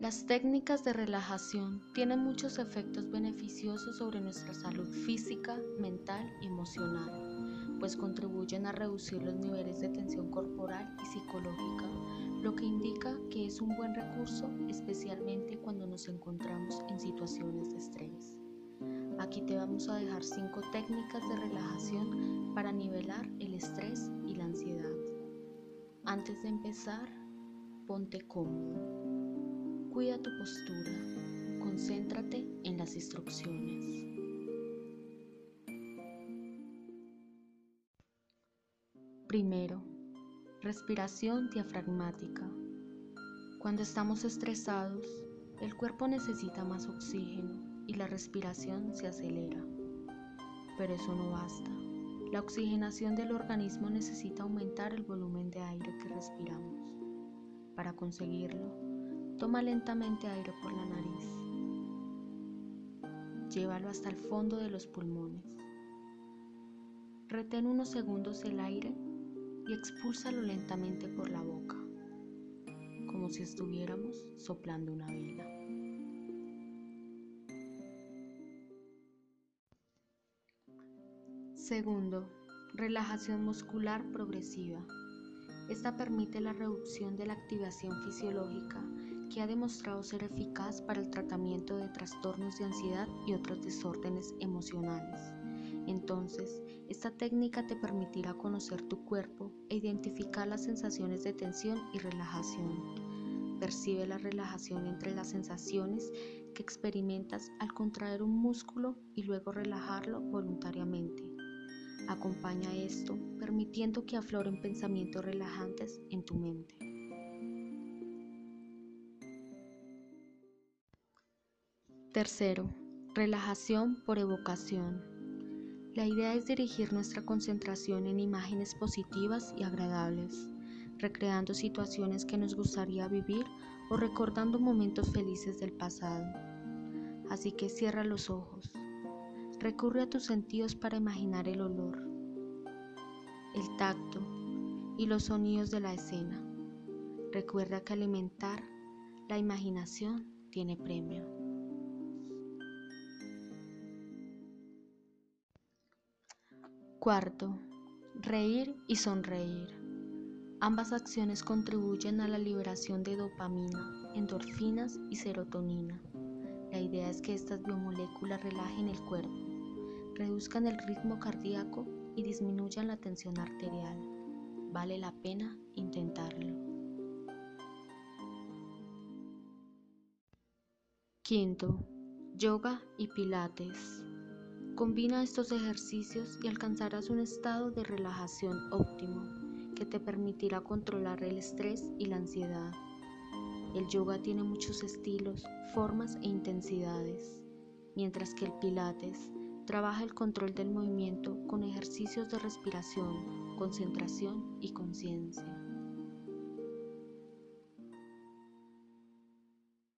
Las técnicas de relajación tienen muchos efectos beneficiosos sobre nuestra salud física, mental y emocional, pues contribuyen a reducir los niveles de tensión corporal y psicológica, lo que indica que es un buen recurso especialmente cuando nos encontramos en situaciones de estrés. Aquí te vamos a dejar 5 técnicas de relajación para nivelar el estrés y la ansiedad. Antes de empezar, ponte cómodo. Cuida tu postura. Concéntrate en las instrucciones. Primero, respiración diafragmática. Cuando estamos estresados, el cuerpo necesita más oxígeno y la respiración se acelera. Pero eso no basta. La oxigenación del organismo necesita aumentar el volumen de aire que respiramos. Para conseguirlo, toma lentamente aire por la nariz. Llévalo hasta el fondo de los pulmones. Retén unos segundos el aire y expúlsalo lentamente por la boca, como si estuviéramos soplando una vela. Segundo, relajación muscular progresiva. Esta permite la reducción de la activación fisiológica que ha demostrado ser eficaz para el tratamiento de trastornos de ansiedad y otros desórdenes emocionales. Entonces, esta técnica te permitirá conocer tu cuerpo e identificar las sensaciones de tensión y relajación. Percibe la relajación entre las sensaciones que experimentas al contraer un músculo y luego relajarlo voluntariamente. Acompaña esto permitiendo que afloren pensamientos relajantes en tu mente. Tercero, relajación por evocación. La idea es dirigir nuestra concentración en imágenes positivas y agradables, recreando situaciones que nos gustaría vivir o recordando momentos felices del pasado. Así que cierra los ojos Recurre a tus sentidos para imaginar el olor, el tacto y los sonidos de la escena. Recuerda que alimentar la imaginación tiene premio. Cuarto, reír y sonreír. Ambas acciones contribuyen a la liberación de dopamina, endorfinas y serotonina. La idea es que estas biomoléculas relajen el cuerpo reduzcan el ritmo cardíaco y disminuyan la tensión arterial. Vale la pena intentarlo. Quinto, yoga y pilates. Combina estos ejercicios y alcanzarás un estado de relajación óptimo que te permitirá controlar el estrés y la ansiedad. El yoga tiene muchos estilos, formas e intensidades, mientras que el pilates Trabaja el control del movimiento con ejercicios de respiración, concentración y conciencia.